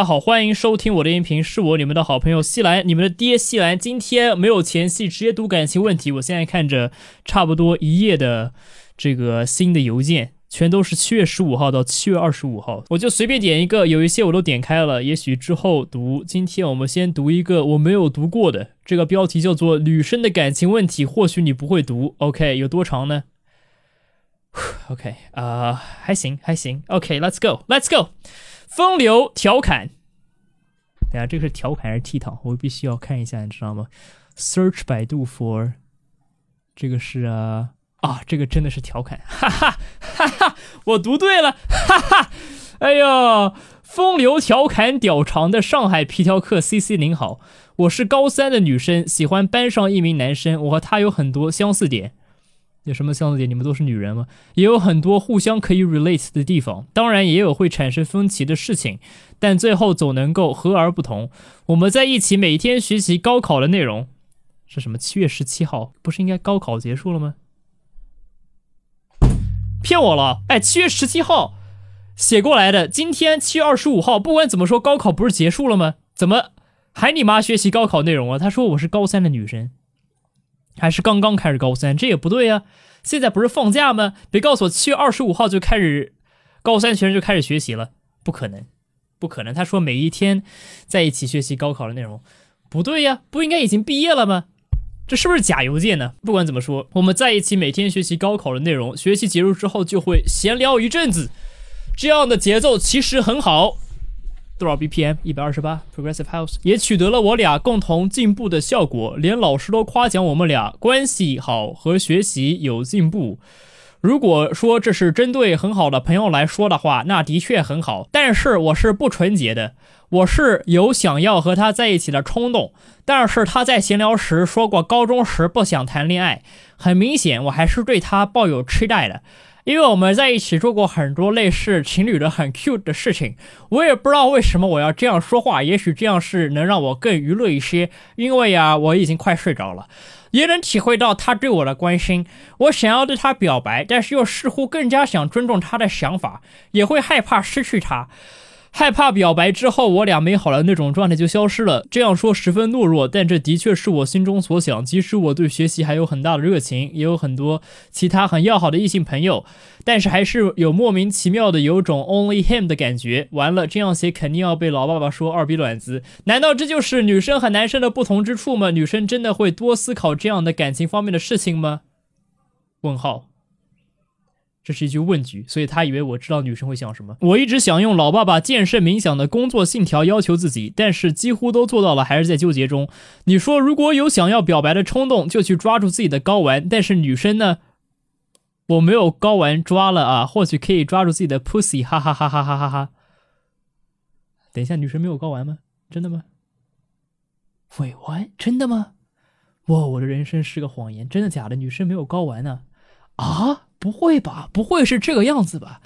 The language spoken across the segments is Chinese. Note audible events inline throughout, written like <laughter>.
大家好，欢迎收听我的音频，是我你们的好朋友西兰，你们的爹西兰。今天没有前戏，直接读感情问题。我现在看着差不多一页的这个新的邮件，全都是七月十五号到七月二十五号，我就随便点一个，有一些我都点开了，也许之后读。今天我们先读一个我没有读过的，这个标题叫做《女生的感情问题》，或许你不会读。OK，有多长呢？<sighs> OK，啊，还行，还行。OK，Let's go，Let's go。风流调侃，等下这个是调侃还是剃头？我必须要看一下，你知道吗？Search 百度 for 这个是啊啊，这个真的是调侃，哈哈哈哈！我读对了，哈哈！哎呦，风流调侃屌长的上海皮条客 C C 您好，我是高三的女生，喜欢班上一名男生，我和他有很多相似点。有什么相似点？你们都是女人吗？也有很多互相可以 relate 的地方，当然也有会产生分歧的事情，但最后总能够和而不同。我们在一起每天学习高考的内容，是什么？七月十七号不是应该高考结束了吗？骗我了！哎，七月十七号写过来的，今天七月二十五号，不管怎么说，高考不是结束了吗？怎么还你妈学习高考内容啊？他说我是高三的女生。还是刚刚开始高三，这也不对呀。现在不是放假吗？别告诉我七月二十五号就开始高三学生就开始学习了，不可能，不可能。他说每一天在一起学习高考的内容，不对呀，不应该已经毕业了吗？这是不是假邮件呢？不管怎么说，我们在一起每天学习高考的内容，学习结束之后就会闲聊一阵子，这样的节奏其实很好。多少 BPM？一百二十八。Progressive House 也取得了我俩共同进步的效果，连老师都夸奖我们俩关系好和学习有进步。如果说这是针对很好的朋友来说的话，那的确很好。但是我是不纯洁的，我是有想要和他在一起的冲动。但是他在闲聊时说过，高中时不想谈恋爱。很明显，我还是对他抱有期待的。因为我们在一起做过很多类似情侣的很 cute 的事情，我也不知道为什么我要这样说话，也许这样是能让我更娱乐一些。因为呀，我已经快睡着了，也能体会到他对我的关心。我想要对他表白，但是又似乎更加想尊重他的想法，也会害怕失去他。害怕表白之后，我俩美好的那种状态就消失了。这样说十分懦弱，但这的确是我心中所想。即使我对学习还有很大的热情，也有很多其他很要好的异性朋友，但是还是有莫名其妙的有种 only him 的感觉。完了，这样写肯定要被老爸爸说二逼卵子。难道这就是女生和男生的不同之处吗？女生真的会多思考这样的感情方面的事情吗？问号。这是一句问句，所以他以为我知道女生会想什么。我一直想用老爸爸健身冥想的工作信条要求自己，但是几乎都做到了，还是在纠结中。你说如果有想要表白的冲动，就去抓住自己的睾丸，但是女生呢？我没有睾丸抓了啊，或许可以抓住自己的 pussy，哈哈哈哈哈哈哈。等一下，女生没有睾丸吗？真的吗？喂喂，真的吗？哇，我的人生是个谎言，真的假的？女生没有睾丸呢？啊？不会吧？不会是这个样子吧？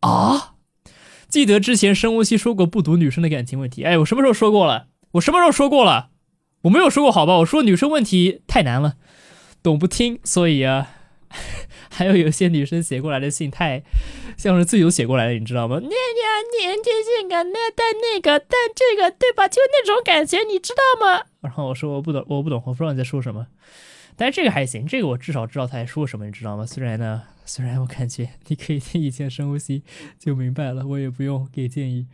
啊！记得之前深呼吸说过不读女生的感情问题。哎，我什么时候说过了？我什么时候说过了？我没有说过好吧？我说女生问题太难了，懂不听。所以啊，<laughs> 还有有些女生写过来的信太像是自由写过来的，你知道吗？那呀，年纪性感，那但那个但这个对吧？就那种感觉，你知道吗？然后我说我不懂，我不懂，我不知道你在说什么。但是这个还行，这个我至少知道他在说什么，你知道吗？虽然呢。虽然我感觉你可以听以前深呼吸就明白了，我也不用给建议。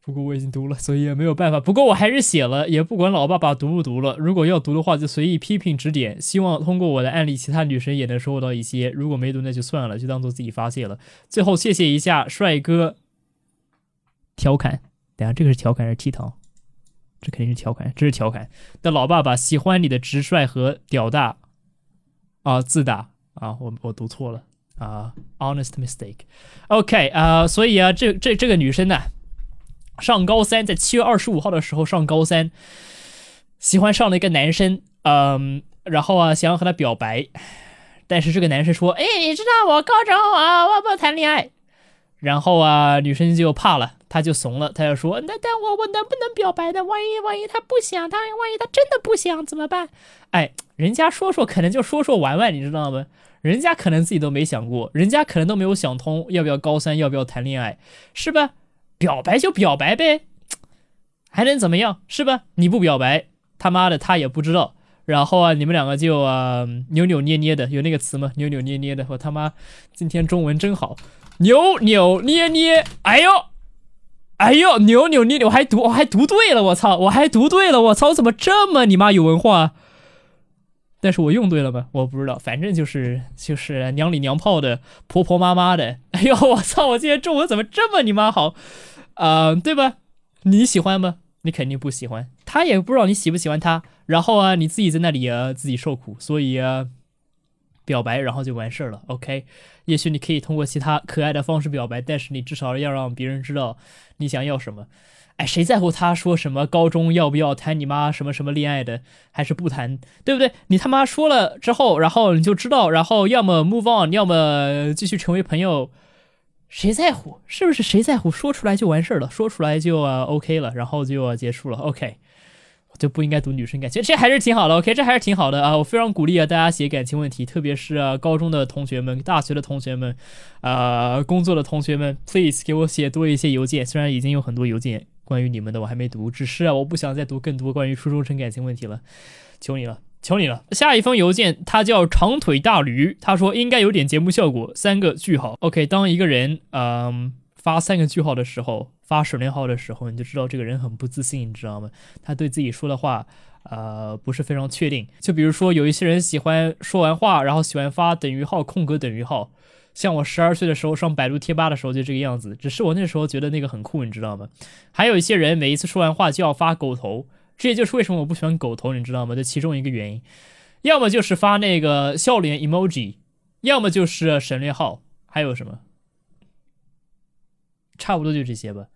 不过我已经读了，所以也没有办法。不过我还是写了，也不管老爸爸读不读了。如果要读的话，就随意批评指点。希望通过我的案例，其他女生也能收获到一些。如果没读，那就算了，就当做自己发泄了。最后谢谢一下帅哥调侃，等下这个是调侃还是剃头？这肯定是调侃，这是调侃的老爸爸喜欢你的直率和屌大啊，自大。啊，我我读错了啊，honest mistake，OK 啊，所以啊，这这这个女生呢，上高三，在七月二十五号的时候上高三，喜欢上了一个男生，嗯，然后啊，想要和他表白，但是这个男生说，哎，你知道我高中啊，我不谈恋爱，然后啊，女生就怕了，她就怂了，她就说，那但我我能不能表白呢？万一万一他不想，他万一他真的不想怎么办？哎，人家说说可能就说说玩玩，你知道吗？人家可能自己都没想过，人家可能都没有想通要不要高三，要不要谈恋爱，是吧？表白就表白呗，还能怎么样？是吧？你不表白，他妈的他也不知道。然后啊，你们两个就啊扭扭捏捏的，有那个词吗？扭扭捏捏的，我他妈今天中文真好，扭扭捏捏，哎呦，哎呦，扭扭捏捏，我还读我还读对了，我操，我还读对了，我操，怎么这么你妈有文化？但是我用对了吗？我不知道，反正就是就是娘里娘炮的，婆婆妈妈的。哎呦，我操！我今天中文怎么这么你妈好？啊，对吧？你喜欢吗？你肯定不喜欢，他也不知道你喜不喜欢他。然后啊，你自己在那里，自己受苦。所以啊，表白然后就完事儿了。OK，也许你可以通过其他可爱的方式表白，但是你至少要让别人知道你想要什么。哎，谁在乎他说什么高中要不要谈你妈什么什么恋爱的，还是不谈，对不对？你他妈说了之后，然后你就知道，然后要么 move on，要么继续成为朋友，谁在乎？是不是？谁在乎？说出来就完事儿了，说出来就 OK 了，然后就结束了。OK，就不应该读女生感情，这还是挺好的。OK，这还是挺好的啊！我非常鼓励啊大家写感情问题，特别是高中的同学们、大学的同学们、啊工作的同学们，please 给我写多一些邮件。虽然已经有很多邮件。关于你们的我还没读，只是啊，我不想再读更多关于初中生感情问题了，求你了，求你了。下一封邮件，他叫长腿大驴，他说应该有点节目效果，三个句号。OK，当一个人嗯发三个句号的时候，发省略号的时候，你就知道这个人很不自信，你知道吗？他对自己说的话呃不是非常确定。就比如说有一些人喜欢说完话，然后喜欢发等于号空格等于号。像我十二岁的时候上百度贴吧的时候就这个样子，只是我那时候觉得那个很酷，你知道吗？还有一些人每一次说完话就要发狗头，这也就是为什么我不喜欢狗头，你知道吗？这其中一个原因，要么就是发那个笑脸 emoji，要么就是省略号，还有什么？差不多就这些吧。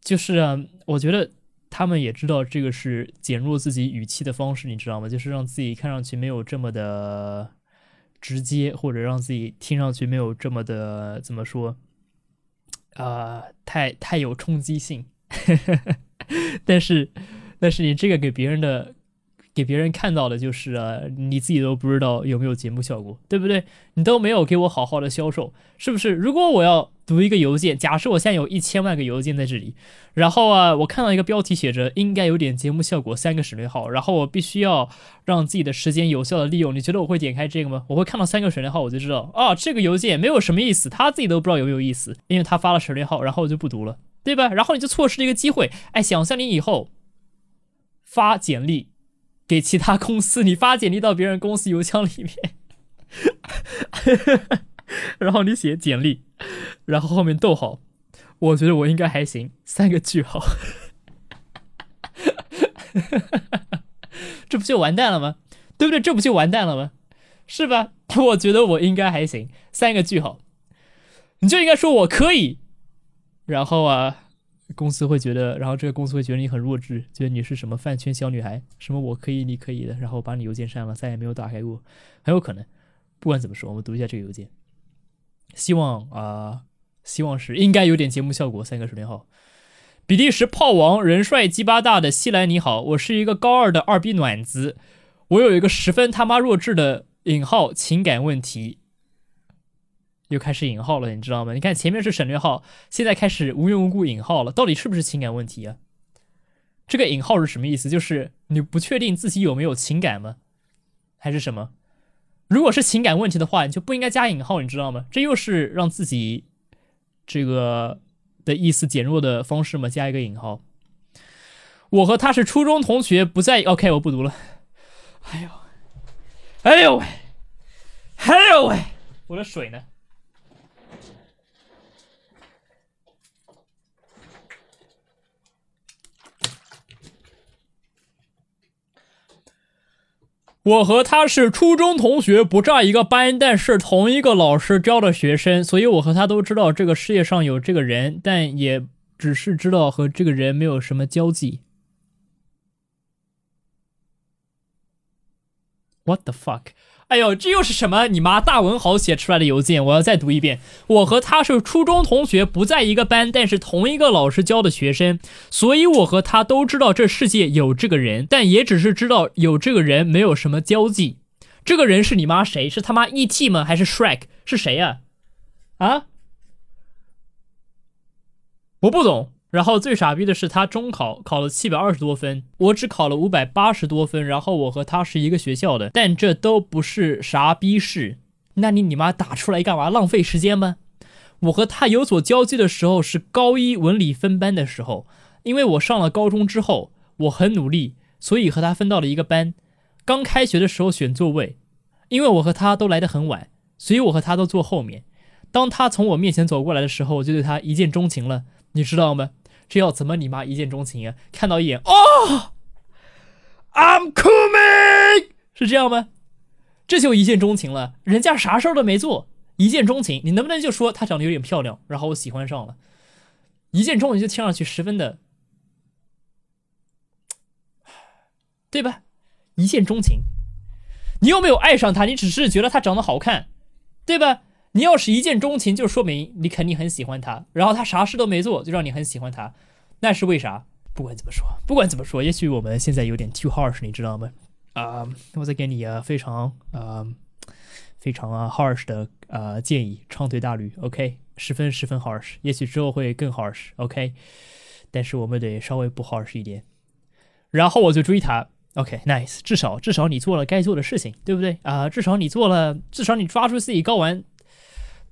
就是啊，我觉得他们也知道这个是减弱自己语气的方式，你知道吗？就是让自己看上去没有这么的。直接或者让自己听上去没有这么的怎么说，啊，太太有冲击性，<laughs> 但是，但是你这个给别人的。给别人看到的就是啊，你自己都不知道有没有节目效果，对不对？你都没有给我好好的销售，是不是？如果我要读一个邮件，假设我现在有一千万个邮件在这里，然后啊，我看到一个标题写着应该有点节目效果，三个省略号，然后我必须要让自己的时间有效的利用，你觉得我会点开这个吗？我会看到三个省略号，我就知道啊，这个邮件没有什么意思，他自己都不知道有没有意思，因为他发了省略号，然后我就不读了，对吧？然后你就错失了一个机会，哎，想象你以后发简历。给其他公司，你发简历到别人公司邮箱里面，<laughs> 然后你写简历，然后后面逗号，我觉得我应该还行，三个句号，<laughs> 这不就完蛋了吗？对不对？这不就完蛋了吗？是吧？我觉得我应该还行，三个句号，你就应该说我可以，然后啊。公司会觉得，然后这个公司会觉得你很弱智，觉得你是什么饭圈小女孩，什么我可以，你可以的，然后把你邮件删了，再也没有打开过，很有可能。不管怎么说，我们读一下这个邮件，希望啊，希望是应该有点节目效果。三个手连号，比利时炮王人帅鸡巴大的西兰你好，我是一个高二的二逼暖子，我有一个十分他妈弱智的引号情感问题。又开始引号了，你知道吗？你看前面是省略号，现在开始无缘无故引号了，到底是不是情感问题啊？这个引号是什么意思？就是你不确定自己有没有情感吗？还是什么？如果是情感问题的话，你就不应该加引号，你知道吗？这又是让自己这个的意思减弱的方式吗？加一个引号。我和他是初中同学，不在。OK，我不读了。哎呦，哎呦喂，哎呦喂，我的水呢？我和他是初中同学，不在一个班，但是同一个老师教的学生，所以我和他都知道这个世界上有这个人，但也只是知道和这个人没有什么交集。What the fuck？哎呦，这又是什么？你妈大文豪写出来的邮件，我要再读一遍。我和他是初中同学，不在一个班，但是同一个老师教的学生，所以我和他都知道这世界有这个人，但也只是知道有这个人，没有什么交际。这个人是你妈谁？是他妈 E.T. 吗？还是 Shrek？是谁呀？啊？我不懂，然后最傻逼的是，他中考考了七百二十多分，我只考了五百八十多分。然后我和他是一个学校的，但这都不是啥逼事。那你你妈打出来干嘛？浪费时间吗？我和他有所交集的时候是高一文理分班的时候，因为我上了高中之后，我很努力，所以和他分到了一个班。刚开学的时候选座位，因为我和他都来得很晚，所以我和他都坐后面。当他从我面前走过来的时候，我就对他一见钟情了，你知道吗？这要怎么你妈一见钟情啊？看到一眼，哦，I'm coming，是这样吗？这就一见钟情了，人家啥事儿都没做。一见钟情，你能不能就说她长得有点漂亮，然后我喜欢上了？一见钟情就听上去十分的，对吧？一见钟情，你又没有爱上她，你只是觉得她长得好看，对吧？你要是一见钟情，就说明你肯定很喜欢他，然后他啥事都没做，就让你很喜欢他，那是为啥？不管怎么说，不管怎么说，也许我们现在有点 too harsh，你知道吗？啊，我再给你啊非常啊非常啊 harsh 的。呃，建议长腿大驴，OK，十分十分 harsh，也许之后会更 harsh，OK，但是我们得稍微不 harsh 一点。然后我就追他，OK，nice，至少至少你做了该做的事情，对不对啊？至少你做了，至少你抓住自己睾丸，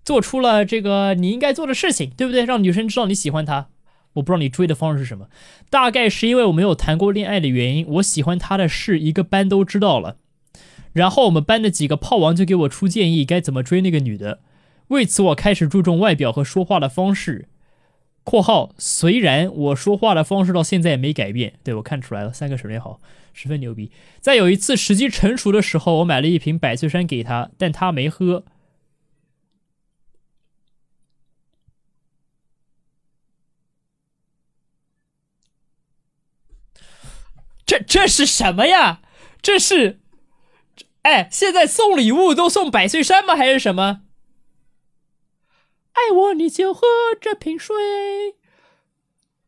做出了这个你应该做的事情，对不对？让女生知道你喜欢她。我不知道你追的方式是什么，大概是因为我没有谈过恋爱的原因，我喜欢她的事一个班都知道了。然后我们班的几个炮王就给我出建议，该怎么追那个女的。为此，我开始注重外表和说话的方式。（括号虽然我说话的方式到现在也没改变，对我看出来了，三个省略号，十分牛逼。）在有一次时机成熟的时候，我买了一瓶百岁山给她，但她没喝。这是什么呀？这是。哎，现在送礼物都送百岁山吗？还是什么？爱我你就喝这瓶水。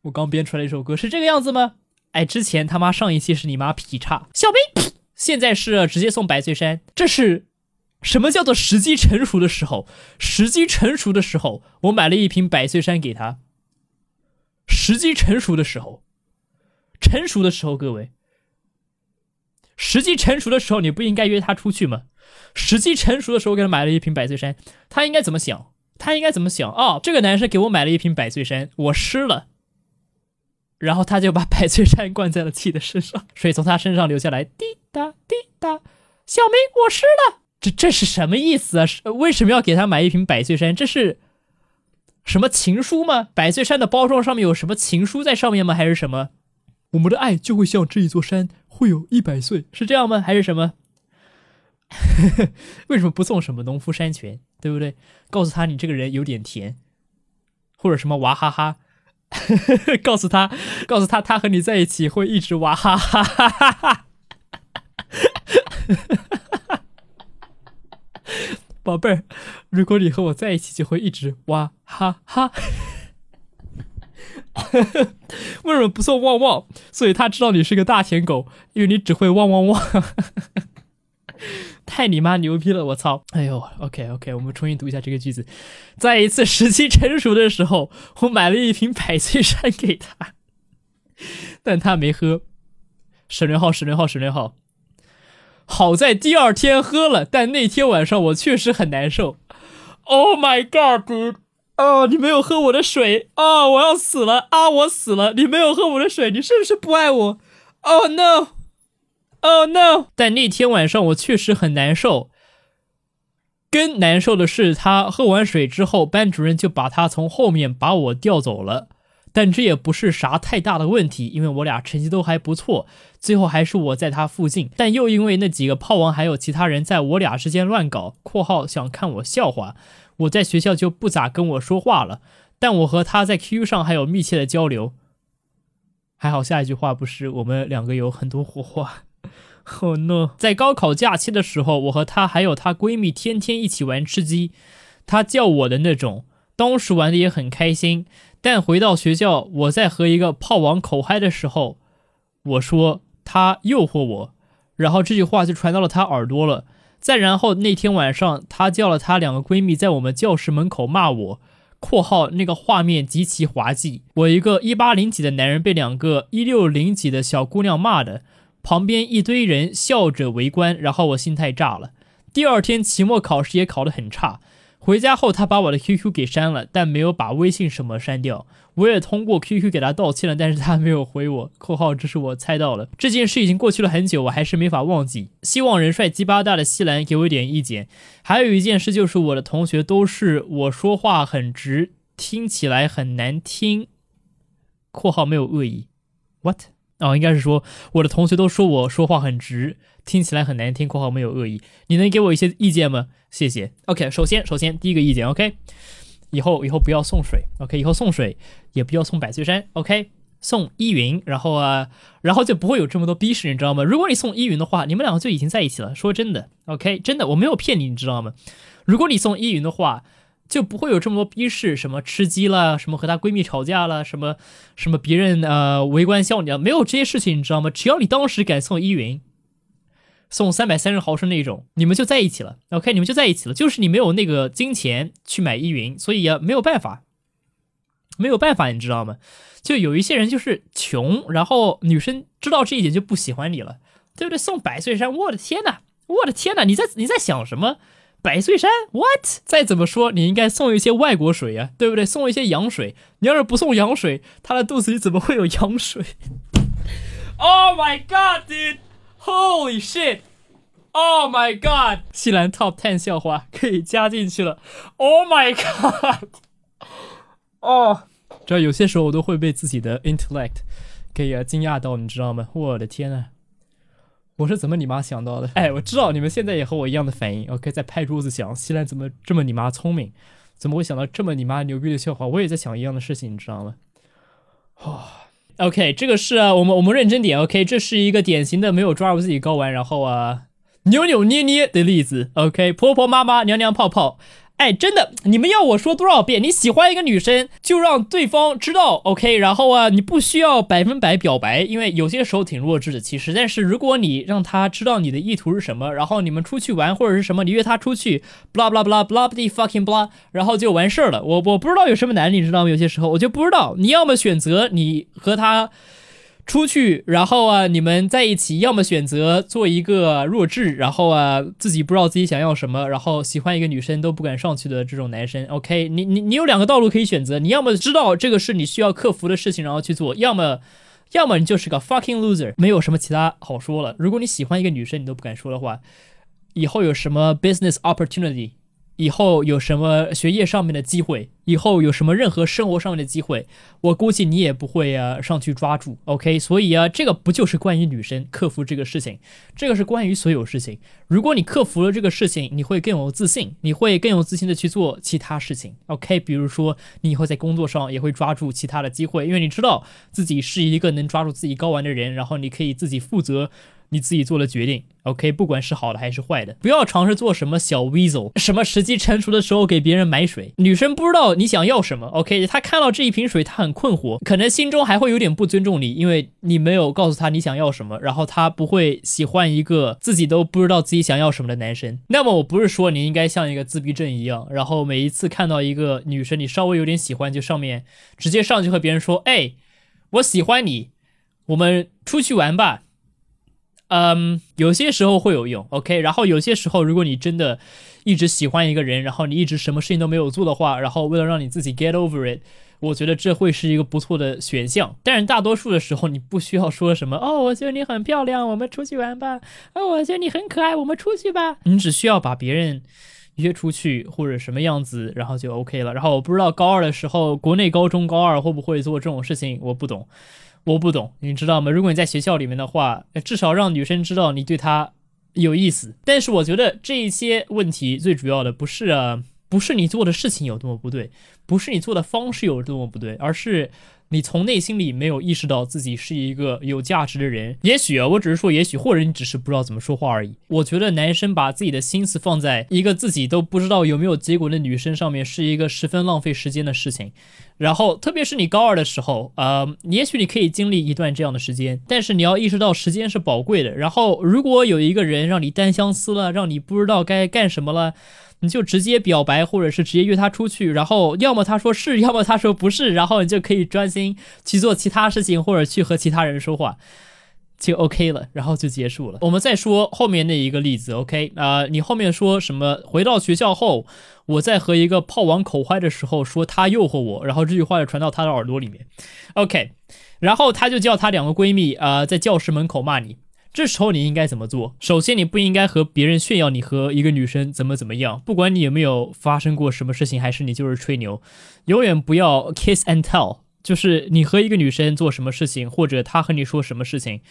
我刚编出来一首歌，是这个样子吗？哎，之前他妈上一期是你妈劈叉，小兵，现在是直接送百岁山。这是什么叫做时机成熟的时候？时机成熟的时候，我买了一瓶百岁山给他。时机成熟的时候，成熟的时候，各位。时机成熟的时候，你不应该约他出去吗？时机成熟的时候，给他买了一瓶百岁山，他应该怎么想？他应该怎么想？哦，这个男生给我买了一瓶百岁山，我湿了，然后他就把百岁山灌在了自己的身上，<laughs> 水从他身上流下来，滴答滴答。小明，我湿了，这这是什么意思啊？是为什么要给他买一瓶百岁山？这是什么情书吗？百岁山的包装上面有什么情书在上面吗？还是什么？我们的爱就会像这一座山。会有一百岁是这样吗？还是什么？<laughs> 为什么不送什么农夫山泉？对不对？告诉他你这个人有点甜，或者什么娃哈哈？<laughs> 告诉他，告诉他，他和你在一起会一直娃哈哈哈哈哈哈！<laughs> 宝贝儿，如果你和我在一起，就会一直娃哈哈。<laughs> 为什么不送旺旺？所以他知道你是个大舔狗，因为你只会汪汪汪。<laughs> 太你妈牛逼了！我操！哎呦，OK OK，我们重新读一下这个句子。在一次时机成熟的时候，我买了一瓶百岁山给他，但他没喝。省略号，省略号，省略号。好在第二天喝了，但那天晚上我确实很难受。Oh my god, dude！哦，你没有喝我的水啊！我要死了啊！我死了！你没有喝我的水，你是不是不爱我？Oh no！Oh no！但那天晚上我确实很难受。更难受的是，他喝完水之后，班主任就把他从后面把我调走了。但这也不是啥太大的问题，因为我俩成绩都还不错。最后还是我在他附近，但又因为那几个炮王还有其他人在我俩之间乱搞（括号想看我笑话）。我在学校就不咋跟我说话了，但我和他在 QQ 上还有密切的交流。还好下一句话不是我们两个有很多火花。Oh no！在高考假期的时候，我和她还有她闺蜜天天一起玩吃鸡，她叫我的那种，当时玩的也很开心。但回到学校，我在和一个炮王口嗨的时候，我说他诱惑我，然后这句话就传到了他耳朵了。再然后那天晚上，她叫了她两个闺蜜在我们教室门口骂我（括号那个画面极其滑稽）。我一个一八零几的男人被两个一六零几的小姑娘骂的，旁边一堆人笑着围观，然后我心态炸了。第二天期末考试也考得很差。回家后，他把我的 QQ 给删了，但没有把微信什么删掉。我也通过 QQ 给他道歉了，但是他没有回我。（括号这是我猜到了，这件事已经过去了很久，我还是没法忘记。希望人帅鸡巴大的西兰给我一点意见。还有一件事就是我的同学都是我说话很直，听起来很难听。）（括号没有恶意。）What？哦，应该是说我的同学都说我说话很直。听起来很难听，括号没有恶意，你能给我一些意见吗？谢谢。OK，首先，首先第一个意见，OK，以后以后不要送水，OK，以后送水也不要送百岁山，OK，送依云，然后啊，然后就不会有这么多逼事，你知道吗？如果你送依云的话，你们两个就已经在一起了。说真的，OK，真的我没有骗你，你知道吗？如果你送依云的话，就不会有这么多逼事，什么吃鸡了，什么和她闺蜜吵架了，什么什么别人呃围观笑你啊，没有这些事情，你知道吗？只要你当时敢送依云。送三百三十毫升那种，你们就在一起了。OK，你们就在一起了。就是你没有那个金钱去买依云，所以啊没有办法，没有办法，你知道吗？就有一些人就是穷，然后女生知道这一点就不喜欢你了，对不对？送百岁山，我的天哪，我的天哪，你在你在想什么？百岁山，what？再怎么说，你应该送一些外国水呀，对不对？送一些洋水。你要是不送洋水，他的肚子里怎么会有羊水？<laughs> Oh my god, Holy shit! Oh my god! 西兰 Top Ten 笑话可以加进去了。Oh my god! 哦，这有些时候我都会被自己的 intellect 给惊讶到，你知道吗？我的天呐，我是怎么你妈想到的？哎，我知道你们现在也和我一样的反应。OK，在拍桌子想，西兰怎么这么你妈聪明？怎么会想到这么你妈牛逼的笑话？我也在想一样的事情，你知道吗？<sighs> 哦。OK，这个是我们我们认真点。OK，这是一个典型的没有抓住自己睾丸，然后啊扭扭捏捏的例子。OK，婆婆妈妈娘娘泡泡。哎，真的，你们要我说多少遍？你喜欢一个女生，就让对方知道，OK。然后啊，你不需要百分百表白，因为有些时候挺弱智的。其实，但是如果你让她知道你的意图是什么，然后你们出去玩或者是什么，你约她出去，blah blah blah blah blah fucking blah，然后就完事儿了。我我不知道有什么难，你知道吗？有些时候我就不知道，你要么选择你和她。出去，然后啊，你们在一起，要么选择做一个弱智，然后啊，自己不知道自己想要什么，然后喜欢一个女生都不敢上去的这种男生。OK，你你你有两个道路可以选择，你要么知道这个是你需要克服的事情，然后去做，要么，要么你就是个 fucking loser，没有什么其他好说了。如果你喜欢一个女生，你都不敢说的话，以后有什么 business opportunity？以后有什么学业上面的机会，以后有什么任何生活上面的机会，我估计你也不会啊上去抓住，OK？所以啊，这个不就是关于女生克服这个事情？这个是关于所有事情。如果你克服了这个事情，你会更有自信，你会更有自信的去做其他事情，OK？比如说你以后在工作上也会抓住其他的机会，因为你知道自己是一个能抓住自己睾丸的人，然后你可以自己负责。你自己做了决定，OK，不管是好的还是坏的，不要尝试做什么小 weasel，什么时机成熟的时候给别人买水。女生不知道你想要什么，OK，她看到这一瓶水，她很困惑，可能心中还会有点不尊重你，因为你没有告诉她你想要什么，然后她不会喜欢一个自己都不知道自己想要什么的男生。那么我不是说你应该像一个自闭症一样，然后每一次看到一个女生，你稍微有点喜欢，就上面直接上去和别人说，哎，我喜欢你，我们出去玩吧。嗯，有些时候会有用，OK。然后有些时候，如果你真的一直喜欢一个人，然后你一直什么事情都没有做的话，然后为了让你自己 get over it，我觉得这会是一个不错的选项。但是大多数的时候，你不需要说什么哦，我觉得你很漂亮，我们出去玩吧。哦，我觉得你很可爱，我们出去吧。你只需要把别人约出去或者什么样子，然后就 OK 了。然后我不知道高二的时候，国内高中高二会不会做这种事情，我不懂。我不懂，你知道吗？如果你在学校里面的话，至少让女生知道你对她有意思。但是我觉得这一些问题最主要的不是啊，不是你做的事情有多么不对，不是你做的方式有多么不对，而是你从内心里没有意识到自己是一个有价值的人。也许啊，我只是说也许，或者你只是不知道怎么说话而已。我觉得男生把自己的心思放在一个自己都不知道有没有结果的女生上面，是一个十分浪费时间的事情。然后，特别是你高二的时候，呃，也许你可以经历一段这样的时间，但是你要意识到时间是宝贵的。然后，如果有一个人让你单相思了，让你不知道该干什么了。你就直接表白，或者是直接约他出去，然后要么他说是，<laughs> 要么他说不是，然后你就可以专心去做其他事情，或者去和其他人说话，就 OK 了，然后就结束了。我们再说后面那一个例子，OK 啊，你后面说什么？回到学校后，我在和一个炮王口嗨的时候，说他诱惑我，然后这句话就传到他的耳朵里面，OK，然后他就叫他两个闺蜜啊，在教室门口骂你。这时候你应该怎么做？首先，你不应该和别人炫耀你和一个女生怎么怎么样，不管你有没有发生过什么事情，还是你就是吹牛，永远不要 kiss and tell，就是你和一个女生做什么事情，或者她和你说什么事情，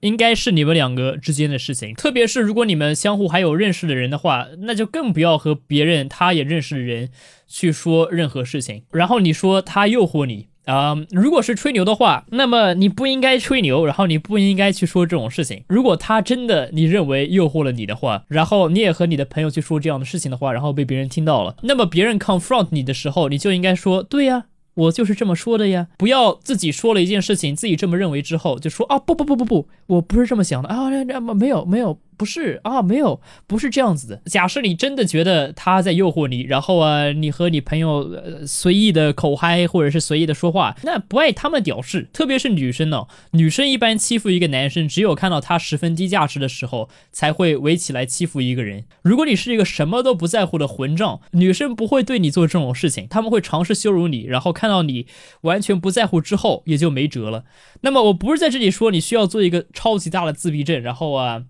应该是你们两个之间的事情。特别是如果你们相互还有认识的人的话，那就更不要和别人他也认识的人去说任何事情。然后你说他诱惑你。啊，如果是吹牛的话，那么你不应该吹牛，然后你不应该去说这种事情。如果他真的你认为诱惑了你的话，然后你也和你的朋友去说这样的事情的话，然后被别人听到了，那么别人 confront 你的时候，你就应该说，对呀，我就是这么说的呀。不要自己说了一件事情，自己这么认为之后就说啊，不不不不不，我不是这么想的啊，那那没有没有。不是啊，没有，不是这样子的。假设你真的觉得他在诱惑你，然后啊，你和你朋友呃随意的口嗨，或者是随意的说话，那不爱他们屌事。特别是女生呢，女生一般欺负一个男生，只有看到他十分低价值的时候，才会围起来欺负一个人。如果你是一个什么都不在乎的混账，女生不会对你做这种事情，他们会尝试羞辱你，然后看到你完全不在乎之后，也就没辙了。那么我不是在这里说你需要做一个超级大的自闭症，然后啊。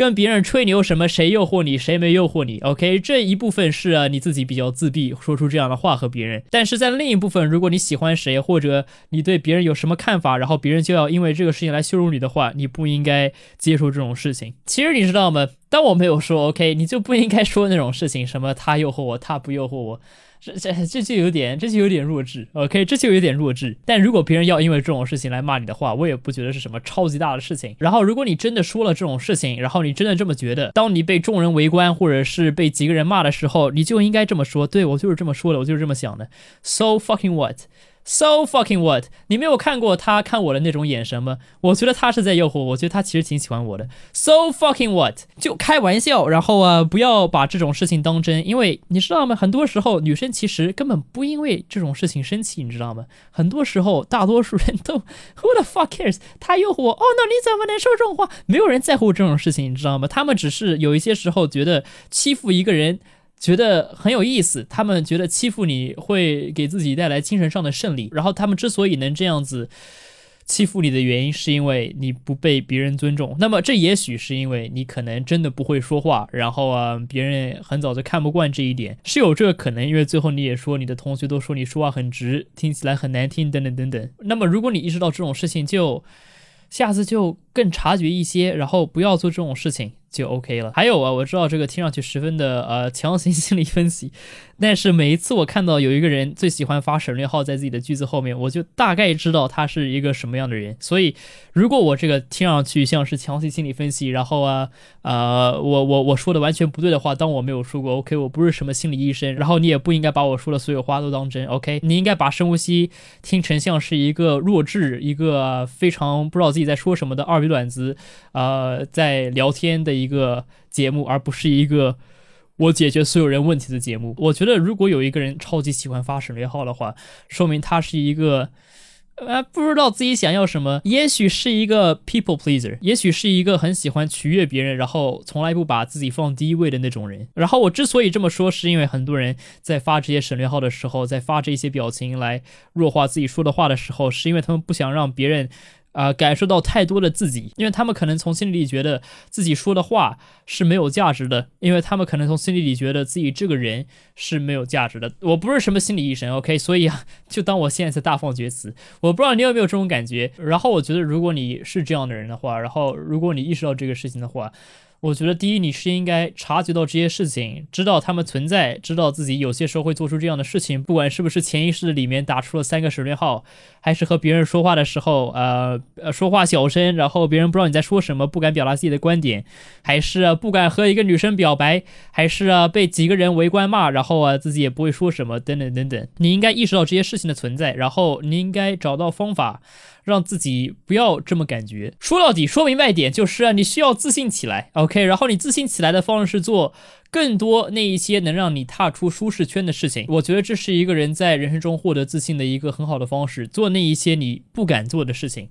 跟别人吹牛什么谁诱惑你谁没诱惑你？OK，这一部分是啊你自己比较自闭，说出这样的话和别人。但是在另一部分，如果你喜欢谁或者你对别人有什么看法，然后别人就要因为这个事情来羞辱你的话，你不应该接受这种事情。其实你知道吗？当我没有说 OK，你就不应该说那种事情，什么他诱惑我，他不诱惑我。这这这就有点，这就有点弱智，OK，这就有点弱智。但如果别人要因为这种事情来骂你的话，我也不觉得是什么超级大的事情。然后，如果你真的说了这种事情，然后你真的这么觉得，当你被众人围观或者是被几个人骂的时候，你就应该这么说：对我就是这么说的，我就是这么想的。So fucking what？So fucking what？你没有看过他看我的那种眼神吗？我觉得他是在诱惑我，我觉得他其实挺喜欢我的。So fucking what？就开玩笑，然后啊，不要把这种事情当真，因为你知道吗？很多时候女生其实根本不因为这种事情生气，你知道吗？很多时候，大多数人都 <laughs> Who the fuck cares？他诱惑我，哦，那你怎么能说这种话？没有人在乎这种事情，你知道吗？他们只是有一些时候觉得欺负一个人。觉得很有意思，他们觉得欺负你会给自己带来精神上的胜利。然后他们之所以能这样子欺负你的原因，是因为你不被别人尊重。那么这也许是因为你可能真的不会说话，然后啊，别人很早就看不惯这一点，是有这个可能。因为最后你也说你的同学都说你说话很直，听起来很难听，等等等等。那么如果你意识到这种事情，就下次就更察觉一些，然后不要做这种事情。就 OK 了。还有啊，我知道这个听上去十分的呃强行心理分析，但是每一次我看到有一个人最喜欢发省略号在自己的句子后面，我就大概知道他是一个什么样的人。所以，如果我这个听上去像是强行心理分析，然后啊呃我我我说的完全不对的话，当我没有说过 OK，我不是什么心理医生，然后你也不应该把我说的所有话都当真 OK，你应该把深呼吸听成像是一个弱智、一个非常不知道自己在说什么的二逼卵子，呃，在聊天的。一个节目，而不是一个我解决所有人问题的节目。我觉得，如果有一个人超级喜欢发省略号的话，说明他是一个呃不知道自己想要什么，也许是一个 people pleaser，也许是一个很喜欢取悦别人，然后从来不把自己放第一位的那种人。然后我之所以这么说，是因为很多人在发这些省略号的时候，在发这些表情来弱化自己说的话的时候，是因为他们不想让别人。啊，感受到太多的自己，因为他们可能从心里觉得自己说的话是没有价值的，因为他们可能从心里里觉得自己这个人是没有价值的。我不是什么心理医生，OK，所以啊，<laughs> 就当我现在在大放厥词。我不知道你有没有这种感觉。然后我觉得，如果你是这样的人的话，然后如果你意识到这个事情的话，我觉得第一，你是应该察觉到这些事情，知道他们存在，知道自己有些时候会做出这样的事情，不管是不是潜意识里面打出了三个省略号，还是和别人说话的时候，呃呃说话小声，然后别人不知道你在说什么，不敢表达自己的观点，还是不敢和一个女生表白，还是啊被几个人围观骂，然后啊自己也不会说什么，等等等等。你应该意识到这些事情的存在，然后你应该找到方法。让自己不要这么感觉。说到底，说明白点就是啊，你需要自信起来，OK。然后你自信起来的方式是做更多那一些能让你踏出舒适圈的事情。我觉得这是一个人在人生中获得自信的一个很好的方式。做那一些你不敢做的事情，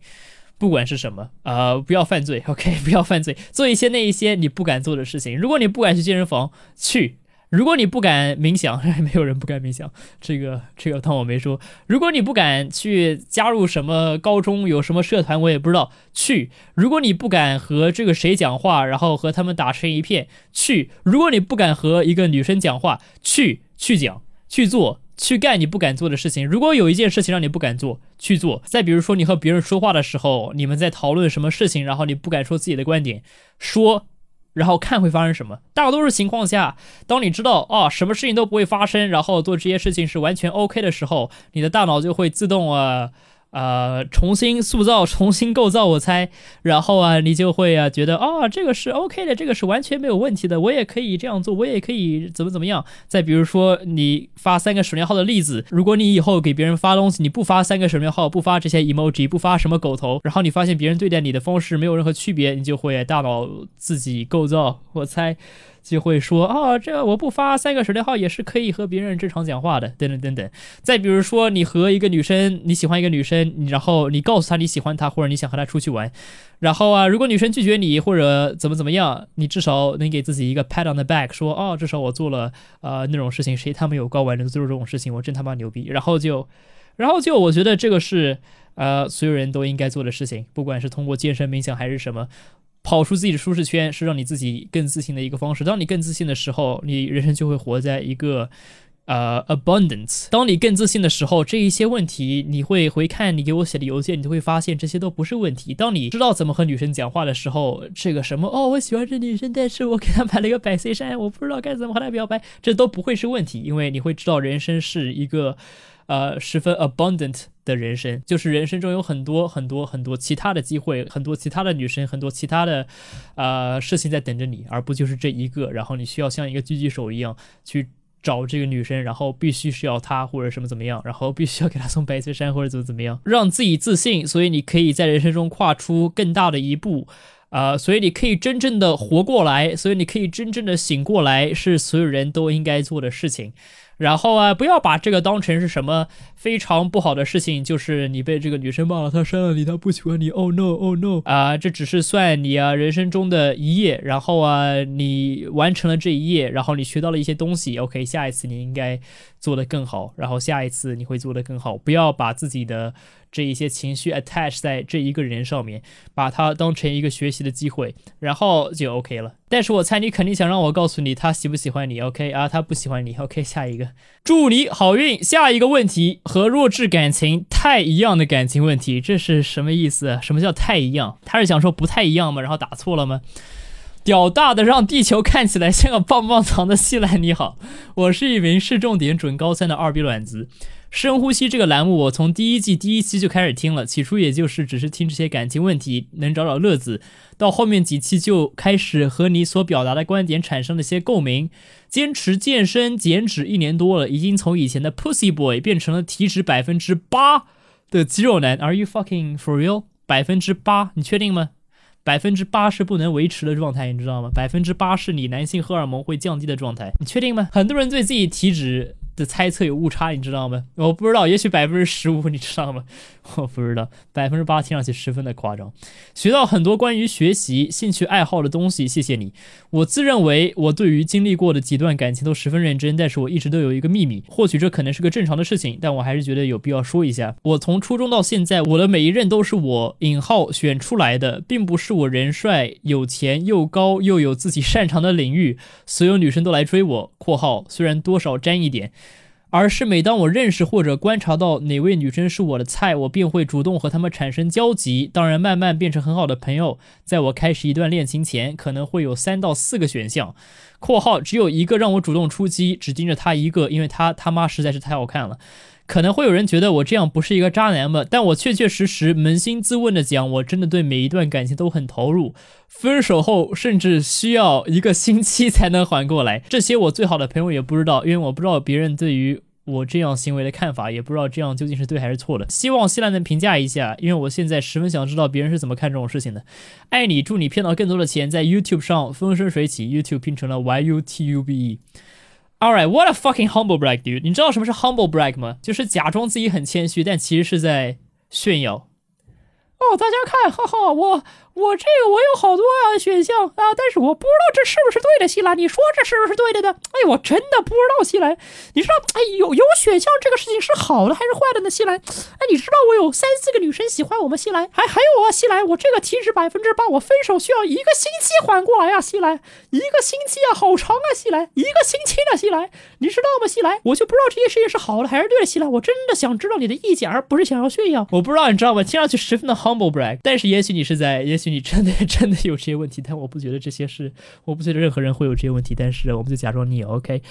不管是什么，呃，不要犯罪，OK，不要犯罪，做一些那一些你不敢做的事情。如果你不敢去健身房，去。如果你不敢冥想，没有人不敢冥想。这个这个当我没说。如果你不敢去加入什么高中有什么社团，我也不知道。去。如果你不敢和这个谁讲话，然后和他们打成一片，去。如果你不敢和一个女生讲话，去去讲去做去干你不敢做的事情。如果有一件事情让你不敢做，去做。再比如说你和别人说话的时候，你们在讨论什么事情，然后你不敢说自己的观点，说。然后看会发生什么。大多数情况下，当你知道啊，什么事情都不会发生，然后做这些事情是完全 OK 的时候，你的大脑就会自动啊。呃重新塑造、重新构造，我猜，然后啊，你就会啊觉得啊，这个是 OK 的，这个是完全没有问题的，我也可以这样做，我也可以怎么怎么样。再比如说，你发三个省略号的例子，如果你以后给别人发东西，你不发三个省略号，不发这些 emoji，不发什么狗头，然后你发现别人对待你的方式没有任何区别，你就会大脑自己构造，我猜。就会说啊，这我不发三个省略号也是可以和别人正常讲话的，等等等等。再比如说，你和一个女生，你喜欢一个女生，然后你告诉她你喜欢她，或者你想和她出去玩，然后啊，如果女生拒绝你或者怎么怎么样，你至少能给自己一个 pat on the back，说哦，至少我做了呃那种事情，谁他妈有高玩能做这种事情，我真他妈牛逼。然后就，然后就我觉得这个是呃所有人都应该做的事情，不管是通过健身、冥想还是什么。跑出自己的舒适圈是让你自己更自信的一个方式。当你更自信的时候，你人生就会活在一个呃 abundance。当你更自信的时候，这一些问题你会回看你给我写的邮件，你就会发现这些都不是问题。当你知道怎么和女生讲话的时候，这个什么哦，我喜欢这女生，但是我给她买了一个百岁山，我不知道该怎么和她表白，这都不会是问题，因为你会知道人生是一个。呃，十分 abundant 的人生，就是人生中有很多很多很多其他的机会，很多其他的女生，很多其他的呃事情在等着你，而不就是这一个。然后你需要像一个狙击手一样去找这个女生，然后必须是要她或者什么怎么样，然后必须要给她送白翠山或者怎么怎么样，让自己自信，所以你可以在人生中跨出更大的一步，啊，所以你可以真正的活过来，所以你可以真正的醒过来，是所有人都应该做的事情。然后啊，不要把这个当成是什么非常不好的事情，就是你被这个女生骂了，她删了你，她不喜欢你。Oh no，Oh no，啊，这只是算你啊人生中的一页。然后啊，你完成了这一页，然后你学到了一些东西。OK，下一次你应该做得更好，然后下一次你会做得更好。不要把自己的。这一些情绪 attach 在这一个人上面，把它当成一个学习的机会，然后就 OK 了。但是我猜你肯定想让我告诉你他喜不喜欢你，OK 啊？他不喜欢你，<laughs> OK？下一个，祝你好运。下一个问题和弱智感情太一样的感情问题，这是什么意思？什么叫太一样？他是想说不太一样吗？然后打错了吗？屌大的让地球看起来像个棒棒糖的西兰，你好，我是一名市重点准高三的二逼卵子。深呼吸这个栏目，我从第一季第一期就开始听了。起初也就是只是听这些感情问题，能找找乐子。到后面几期就开始和你所表达的观点产生了些共鸣。坚持健身减脂一年多了，已经从以前的 Pussy Boy 变成了体脂百分之八的肌肉男。Are you fucking for real？百分之八，你确定吗？百分之八是不能维持的状态，你知道吗？百分之八是你男性荷尔蒙会降低的状态，你确定吗？很多人对自己体脂。的猜测有误差，你知道吗？我不知道，也许百分之十五，你知道吗？<laughs> 我不知道，百分之八听上去十分的夸张。学到很多关于学习、兴趣爱好的东西，谢谢你。我自认为我对于经历过的几段感情都十分认真，但是我一直都有一个秘密，或许这可能是个正常的事情，但我还是觉得有必要说一下。我从初中到现在，我的每一任都是我引号选出来的，并不是我人帅、有钱、又高又有自己擅长的领域，所有女生都来追我。括号虽然多少沾一点。而是每当我认识或者观察到哪位女生是我的菜，我便会主动和她们产生交集。当然，慢慢变成很好的朋友。在我开始一段恋情前，可能会有三到四个选项（括号只有一个让我主动出击，只盯着她一个，因为她他妈实在是太好看了）。可能会有人觉得我这样不是一个渣男吧，但我确确实实扪心自问的讲，我真的对每一段感情都很投入。分手后甚至需要一个星期才能缓过来，这些我最好的朋友也不知道，因为我不知道别人对于我这样行为的看法，也不知道这样究竟是对还是错的。希望希兰能评价一下，因为我现在十分想知道别人是怎么看这种事情的。爱你，祝你骗到更多的钱，在 YouTube 上风生水起。YouTube 拼成了 Y U T U B E。All right, what a fucking humble brag, dude！你知道什么是 humble brag 吗？就是假装自己很谦虚，但其实是在炫耀。哦，大家看，哈哈，我。我这个我有好多啊选项啊，但是我不知道这是不是对的，西兰，你说这是不是对的呢？哎，我真的不知道，西兰，你知道，哎，有有选项这个事情是好的还是坏的呢？西兰，哎，你知道我有三四个女生喜欢我吗？西兰，还还有啊，西兰，我这个体脂百分之八，我分手需要一个星期缓过来啊，西兰，一个星期啊，好长啊，西兰，一个星期呢，西兰，你知道吗？西兰，我就不知道这件事情是好的还是对的，西兰，我真的想知道你的意见，而不是想要炫耀。我不知道你知道吗？听上去十分的 humble brag，但是也许你是在，也许。你真的 <laughs> 真的有这些问题，但我不觉得这些是，我不觉得任何人会有这些问题。但是我们就假装你，OK，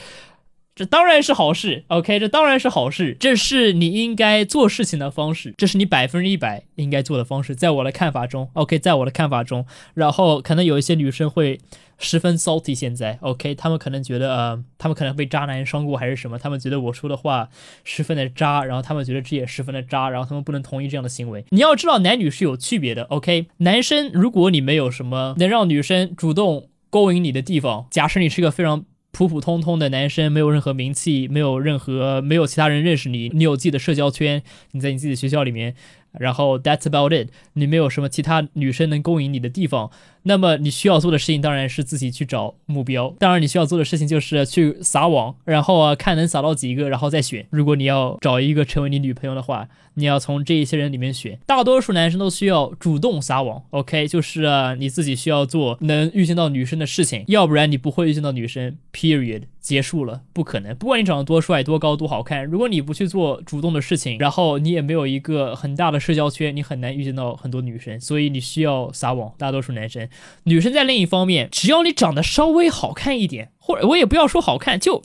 这当然是好事，OK，这当然是好事，这是你应该做事情的方式，这是你百分之一百应该做的方式，在我的看法中，OK，在我的看法中，然后可能有一些女生会。十分 salty，现在 OK，他们可能觉得呃，他们可能被渣男伤过还是什么，他们觉得我说的话十分的渣，然后他们觉得这也十分的渣，然后他们不能同意这样的行为。你要知道，男女是有区别的，OK，男生如果你没有什么能让女生主动勾引你的地方，假设你是一个非常普普通通的男生，没有任何名气，没有任何没有其他人认识你，你有自己的社交圈，你在你自己的学校里面。然后 that's about it，你没有什么其他女生能勾引你的地方，那么你需要做的事情当然是自己去找目标。当然你需要做的事情就是去撒网，然后啊看能撒到几个，然后再选。如果你要找一个成为你女朋友的话，你要从这一些人里面选。大多数男生都需要主动撒网，OK，就是啊你自己需要做能遇见到女生的事情，要不然你不会遇见到女生。Period，结束了，不可能。不管你长得多帅、多高、多好看，如果你不去做主动的事情，然后你也没有一个很大的。社交圈，你很难遇见到很多女生，所以你需要撒网。大多数男生，女生在另一方面，只要你长得稍微好看一点，或者我也不要说好看，就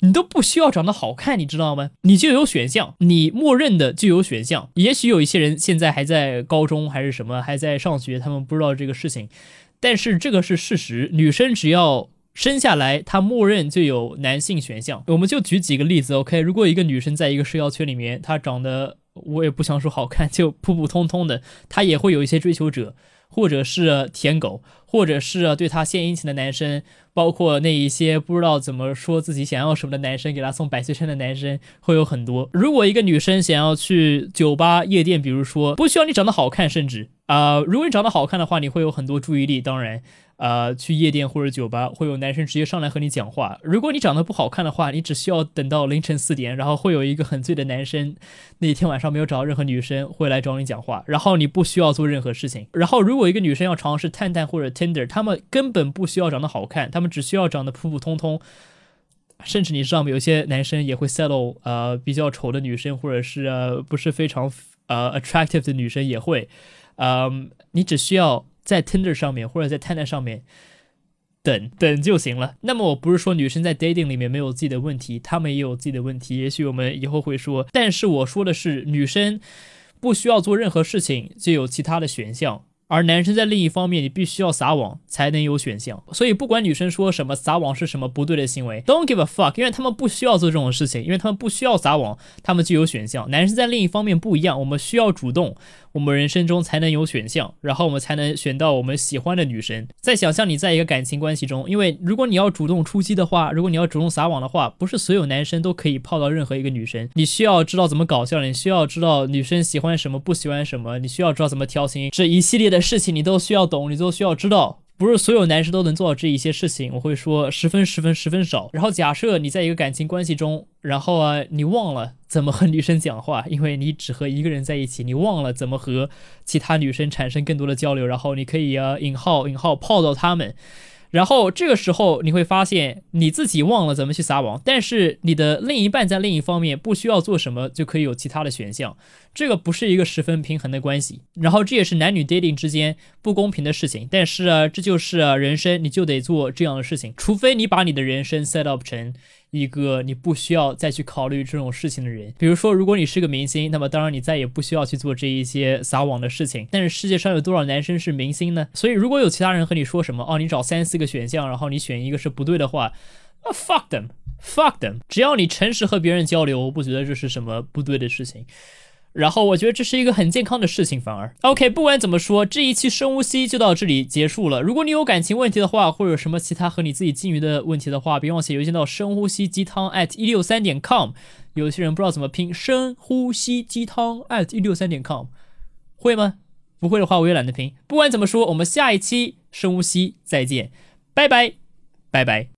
你都不需要长得好看，你知道吗？你就有选项，你默认的就有选项。也许有一些人现在还在高中还是什么，还在上学，他们不知道这个事情，但是这个是事实。女生只要生下来，她默认就有男性选项。我们就举几个例子，OK？如果一个女生在一个社交圈里面，她长得。我也不想说好看，就普普通通的，她也会有一些追求者，或者是舔狗，或者是对她献殷勤的男生，包括那一些不知道怎么说自己想要什么的男生，给她送百岁山的男生会有很多。如果一个女生想要去酒吧、夜店，比如说不需要你长得好看，甚至啊，如果你长得好看的话，你会有很多注意力，当然。呃，去夜店或者酒吧，会有男生直接上来和你讲话。如果你长得不好看的话，你只需要等到凌晨四点，然后会有一个很醉的男生，那天晚上没有找到任何女生，会来找你讲话，然后你不需要做任何事情。然后，如果一个女生要尝试探探或者 Tinder，他们根本不需要长得好看，他们只需要长得普普通通。甚至你知道吗？有些男生也会 settle，呃，比较丑的女生，或者是呃不是非常呃 attractive 的女生也会。嗯，你只需要。在 Tinder 上面或者在 Tinder 上面等等就行了。那么我不是说女生在 dating 里面没有自己的问题，她们也有自己的问题。也许我们以后会说，但是我说的是女生不需要做任何事情就有其他的选项。而男生在另一方面，你必须要撒网才能有选项。所以不管女生说什么撒网是什么不对的行为，Don't give a fuck，因为他们不需要做这种事情，因为他们不需要撒网，他们就有选项。男生在另一方面不一样，我们需要主动，我们人生中才能有选项，然后我们才能选到我们喜欢的女生。再想象你在一个感情关系中，因为如果你要主动出击的话，如果你要主动撒网的话，不是所有男生都可以泡到任何一个女生。你需要知道怎么搞笑，你需要知道女生喜欢什么不喜欢什么，你需要知道怎么调情，这一系列的事情你都需要。要懂，你都需要知道，不是所有男生都能做到这一些事情。我会说十分十分十分少。然后假设你在一个感情关系中，然后啊，你忘了怎么和女生讲话，因为你只和一个人在一起，你忘了怎么和其他女生产生更多的交流。然后你可以啊引号引号泡到他们。然后这个时候你会发现你自己忘了怎么去撒网，但是你的另一半在另一方面不需要做什么就可以有其他的选项，这个不是一个十分平衡的关系。然后这也是男女 dating 之间不公平的事情，但是啊，这就是人生，你就得做这样的事情，除非你把你的人生 set up 成。一个你不需要再去考虑这种事情的人，比如说，如果你是个明星，那么当然你再也不需要去做这一些撒网的事情。但是世界上有多少男生是明星呢？所以如果有其他人和你说什么哦，你找三四个选项，然后你选一个是不对的话，那 fuck them，fuck them。只要你诚实和别人交流，我不觉得这是什么不对的事情。然后我觉得这是一个很健康的事情，反而 OK。不管怎么说，这一期深呼吸就到这里结束了。如果你有感情问题的话，或者什么其他和你自己境遇的问题的话，别忘写邮件到深呼吸鸡汤 at 一六三点 com。有些人不知道怎么拼，深呼吸鸡汤 at 一六三点 com，会吗？不会的话我也懒得拼。不管怎么说，我们下一期深呼吸再见，拜拜，拜拜。